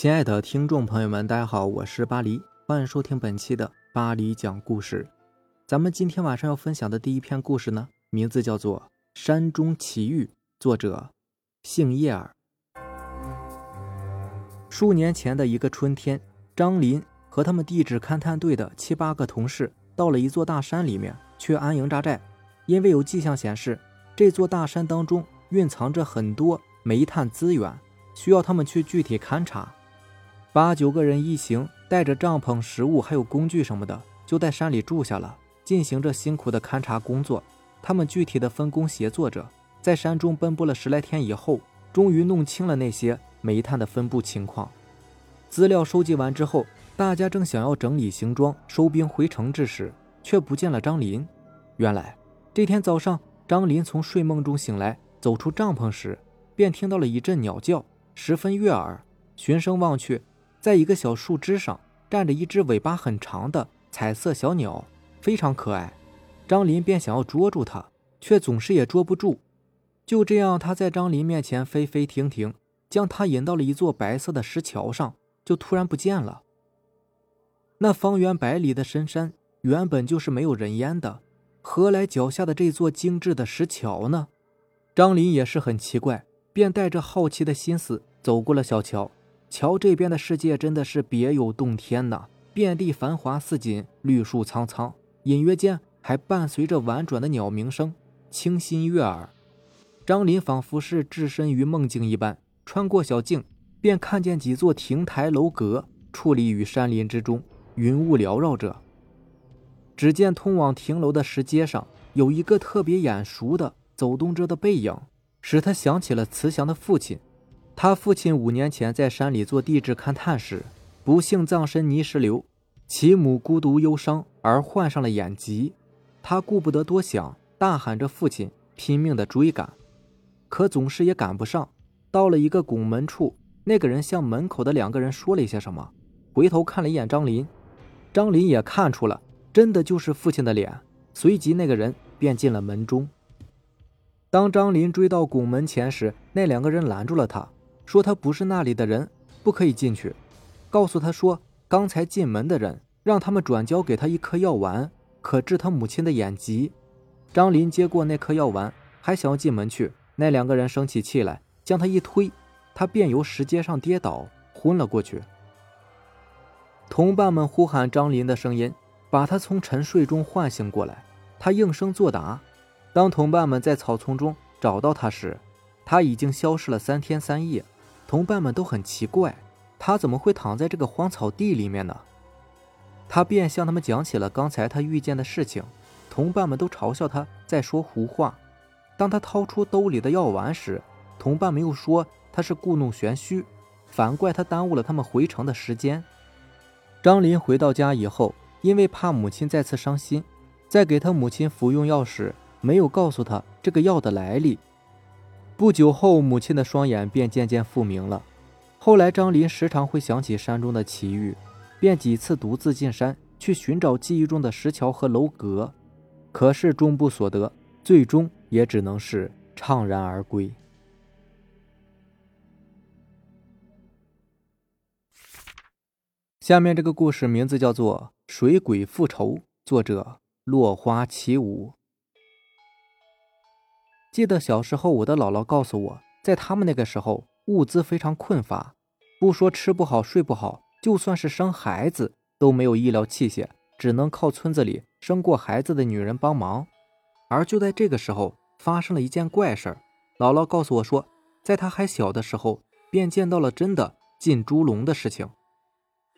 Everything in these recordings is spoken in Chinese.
亲爱的听众朋友们，大家好，我是巴黎，欢迎收听本期的巴黎讲故事。咱们今天晚上要分享的第一篇故事呢，名字叫做《山中奇遇》，作者姓叶儿。数年前的一个春天，张林和他们地质勘探队的七八个同事到了一座大山里面去安营扎寨，因为有迹象显示这座大山当中蕴藏着很多煤炭资源，需要他们去具体勘察。八九个人一行，带着帐篷、食物还有工具什么的，就在山里住下了，进行着辛苦的勘察工作。他们具体的分工协作着，在山中奔波了十来天以后，终于弄清了那些煤炭的分布情况。资料收集完之后，大家正想要整理行装、收兵回城之时，却不见了张林。原来这天早上，张林从睡梦中醒来，走出帐篷时，便听到了一阵鸟叫，十分悦耳。循声望去。在一个小树枝上站着一只尾巴很长的彩色小鸟，非常可爱。张林便想要捉住它，却总是也捉不住。就这样，他在张林面前飞飞停停，将他引到了一座白色的石桥上，就突然不见了。那方圆百里的深山原本就是没有人烟的，何来脚下的这座精致的石桥呢？张林也是很奇怪，便带着好奇的心思走过了小桥。桥这边的世界真的是别有洞天呐，遍地繁华似锦，绿树苍苍，隐约间还伴随着婉转的鸟鸣声，清新悦耳。张林仿佛是置身于梦境一般，穿过小径，便看见几座亭台楼阁矗立于山林之中，云雾缭绕着。只见通往亭楼的石阶上，有一个特别眼熟的走动着的背影，使他想起了慈祥的父亲。他父亲五年前在山里做地质勘探时，不幸葬身泥石流，其母孤独忧伤而患上了眼疾。他顾不得多想，大喊着父亲，拼命的追赶，可总是也赶不上。到了一个拱门处，那个人向门口的两个人说了一些什么，回头看了一眼张林，张林也看出了，真的就是父亲的脸。随即那个人便进了门中。当张林追到拱门前时，那两个人拦住了他。说他不是那里的人，不可以进去。告诉他说，刚才进门的人让他们转交给他一颗药丸，可治他母亲的眼疾。张林接过那颗药丸，还想要进门去，那两个人生起气来，将他一推，他便由石阶上跌倒，昏了过去。同伴们呼喊张林的声音，把他从沉睡中唤醒过来。他应声作答。当同伴们在草丛中找到他时，他已经消失了三天三夜。同伴们都很奇怪，他怎么会躺在这个荒草地里面呢？他便向他们讲起了刚才他遇见的事情。同伴们都嘲笑他在说胡话。当他掏出兜里的药丸时，同伴们又说他是故弄玄虚，反怪他耽误了他们回城的时间。张林回到家以后，因为怕母亲再次伤心，在给他母亲服用药时，没有告诉他这个药的来历。不久后，母亲的双眼便渐渐复明了。后来，张林时常会想起山中的奇遇，便几次独自进山去寻找记忆中的石桥和楼阁，可是终不所得，最终也只能是怅然而归。下面这个故事名字叫做《水鬼复仇》，作者落花起舞。记得小时候，我的姥姥告诉我，在他们那个时候，物资非常困乏，不说吃不好、睡不好，就算是生孩子都没有医疗器械，只能靠村子里生过孩子的女人帮忙。而就在这个时候，发生了一件怪事儿。姥姥告诉我说，在她还小的时候，便见到了真的进猪笼的事情。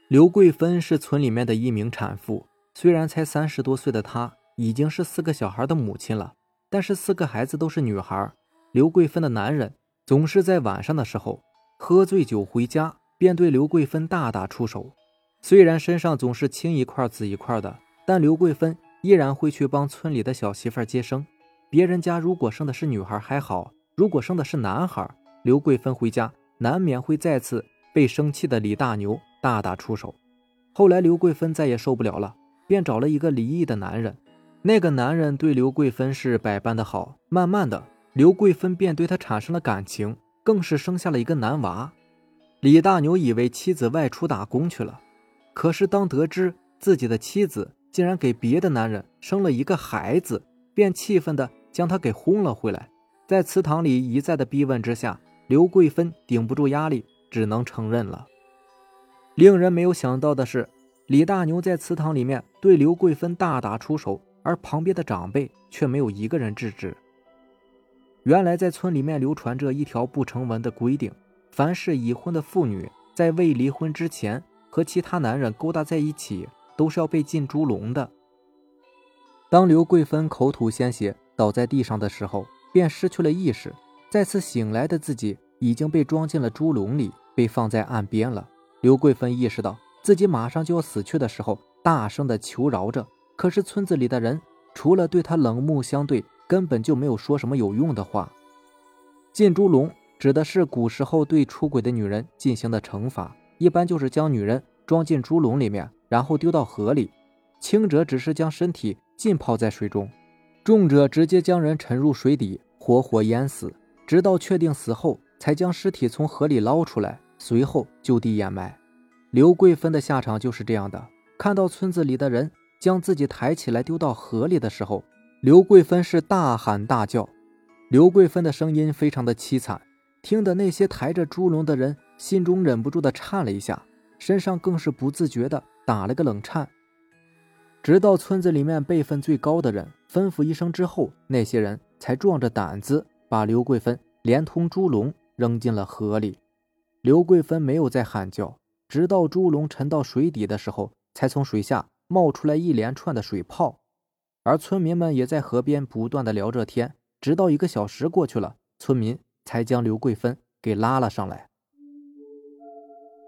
刘桂芬是村里面的一名产妇，虽然才三十多岁的她，已经是四个小孩的母亲了。但是四个孩子都是女孩，刘桂芬的男人总是在晚上的时候喝醉酒回家，便对刘桂芬大打出手。虽然身上总是青一块紫一块的，但刘桂芬依然会去帮村里的小媳妇接生。别人家如果生的是女孩还好，如果生的是男孩，刘桂芬回家难免会再次被生气的李大牛大打出手。后来刘桂芬再也受不了了，便找了一个离异的男人。那个男人对刘桂芬是百般的好，慢慢的，刘桂芬便对他产生了感情，更是生下了一个男娃。李大牛以为妻子外出打工去了，可是当得知自己的妻子竟然给别的男人生了一个孩子，便气愤的将他给轰了回来。在祠堂里一再的逼问之下，刘桂芬顶不住压力，只能承认了。令人没有想到的是，李大牛在祠堂里面对刘桂芬大打出手，而旁边的长辈却没有一个人制止。原来，在村里面流传着一条不成文的规定。凡是已婚的妇女，在未离婚之前和其他男人勾搭在一起，都是要被进猪笼的。当刘桂芬口吐鲜血倒在地上的时候，便失去了意识。再次醒来的自己已经被装进了猪笼里，被放在岸边了。刘桂芬意识到自己马上就要死去的时候，大声的求饶着。可是村子里的人除了对他冷目相对，根本就没有说什么有用的话。进猪笼。指的是古时候对出轨的女人进行的惩罚，一般就是将女人装进猪笼里面，然后丢到河里；轻者只是将身体浸泡在水中，重者直接将人沉入水底，活活淹死，直到确定死后才将尸体从河里捞出来，随后就地掩埋。刘桂芬的下场就是这样的。看到村子里的人将自己抬起来丢到河里的时候，刘桂芬是大喊大叫。刘桂芬的声音非常的凄惨。听得那些抬着猪笼的人心中忍不住的颤了一下，身上更是不自觉的打了个冷颤。直到村子里面辈分最高的人吩咐一声之后，那些人才壮着胆子把刘桂芬连同猪笼扔进了河里。刘桂芬没有再喊叫，直到猪笼沉到水底的时候，才从水下冒出来一连串的水泡。而村民们也在河边不断的聊着天，直到一个小时过去了，村民。才将刘桂芬给拉了上来。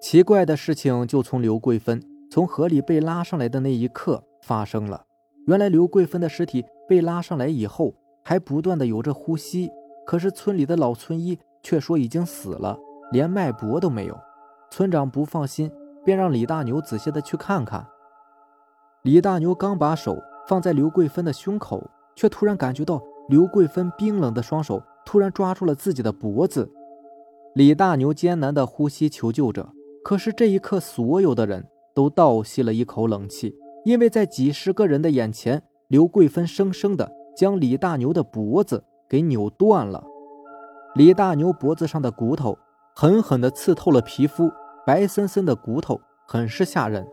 奇怪的事情就从刘桂芬从河里被拉上来的那一刻发生了。原来刘桂芬的尸体被拉上来以后，还不断的有着呼吸，可是村里的老村医却说已经死了，连脉搏都没有。村长不放心，便让李大牛仔细的去看看。李大牛刚把手放在刘桂芬的胸口，却突然感觉到刘桂芬冰冷的双手。突然抓住了自己的脖子，李大牛艰难的呼吸求救着。可是这一刻，所有的人都倒吸了一口冷气，因为在几十个人的眼前，刘桂芬生生的将李大牛的脖子给扭断了。李大牛脖子上的骨头狠狠的刺透了皮肤，白森森的骨头很是吓人。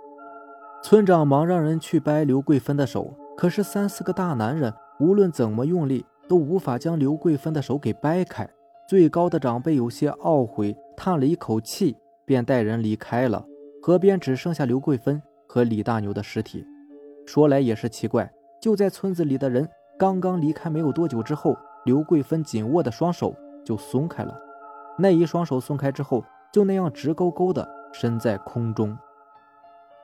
村长忙让人去掰刘桂芬的手，可是三四个大男人无论怎么用力。都无法将刘桂芬的手给掰开。最高的长辈有些懊悔，叹了一口气，便带人离开了。河边只剩下刘桂芬和李大牛的尸体。说来也是奇怪，就在村子里的人刚刚离开没有多久之后，刘桂芬紧握的双手就松开了。那一双手松开之后，就那样直勾勾的伸在空中。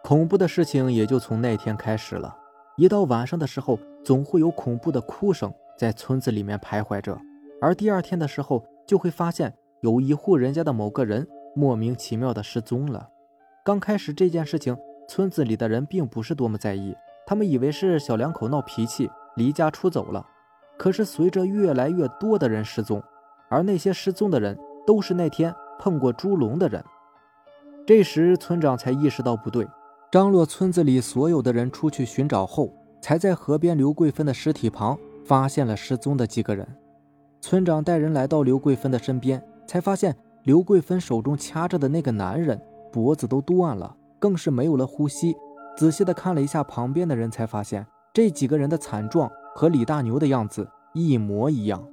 恐怖的事情也就从那天开始了。一到晚上的时候，总会有恐怖的哭声。在村子里面徘徊着，而第二天的时候，就会发现有一户人家的某个人莫名其妙的失踪了。刚开始这件事情，村子里的人并不是多么在意，他们以为是小两口闹脾气离家出走了。可是随着越来越多的人失踪，而那些失踪的人都是那天碰过猪笼的人，这时村长才意识到不对，张罗村子里所有的人出去寻找后，才在河边刘桂芬的尸体旁。发现了失踪的几个人，村长带人来到刘桂芬的身边，才发现刘桂芬手中掐着的那个男人脖子都断了，更是没有了呼吸。仔细的看了一下旁边的人，才发现这几个人的惨状和李大牛的样子一模一样。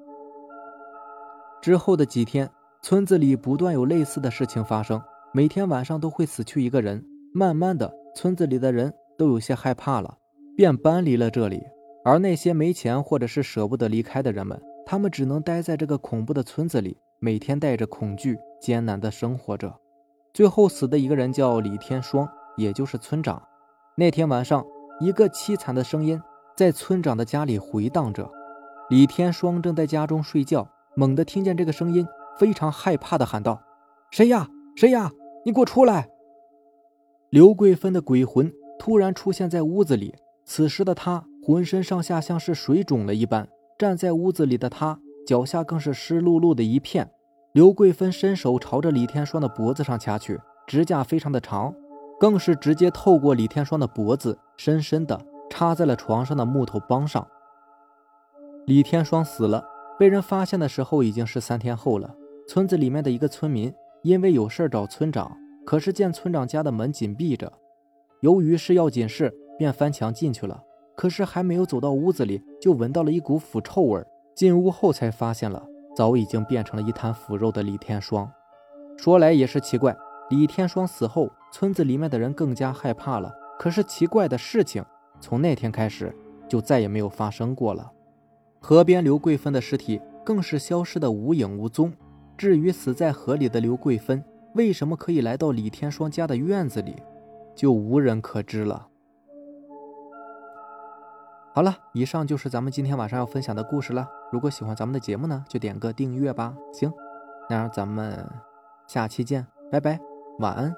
之后的几天，村子里不断有类似的事情发生，每天晚上都会死去一个人。慢慢的，村子里的人都有些害怕了，便搬离了这里。而那些没钱或者是舍不得离开的人们，他们只能待在这个恐怖的村子里，每天带着恐惧，艰难的生活着。最后死的一个人叫李天双，也就是村长。那天晚上，一个凄惨的声音在村长的家里回荡着。李天双正在家中睡觉，猛地听见这个声音，非常害怕的喊道：“谁呀？谁呀？你给我出来！”刘桂芬的鬼魂突然出现在屋子里，此时的她。浑身上下像是水肿了一般，站在屋子里的她脚下更是湿漉漉的一片。刘桂芬伸手朝着李天霜的脖子上掐去，指甲非常的长，更是直接透过李天霜的脖子，深深的插在了床上的木头帮上。李天霜死了，被人发现的时候已经是三天后了。村子里面的一个村民因为有事找村长，可是见村长家的门紧闭着，由于是要紧事，便翻墙进去了。可是还没有走到屋子里，就闻到了一股腐臭味。进屋后才发现了。早已经变成了一滩腐肉的李天霜，说来也是奇怪，李天霜死后，村子里面的人更加害怕了。可是奇怪的事情，从那天开始就再也没有发生过了。河边刘桂芬的尸体更是消失的无影无踪。至于死在河里的刘桂芬为什么可以来到李天双家的院子里，就无人可知了。好了，以上就是咱们今天晚上要分享的故事了。如果喜欢咱们的节目呢，就点个订阅吧。行，那咱们下期见，拜拜，晚安。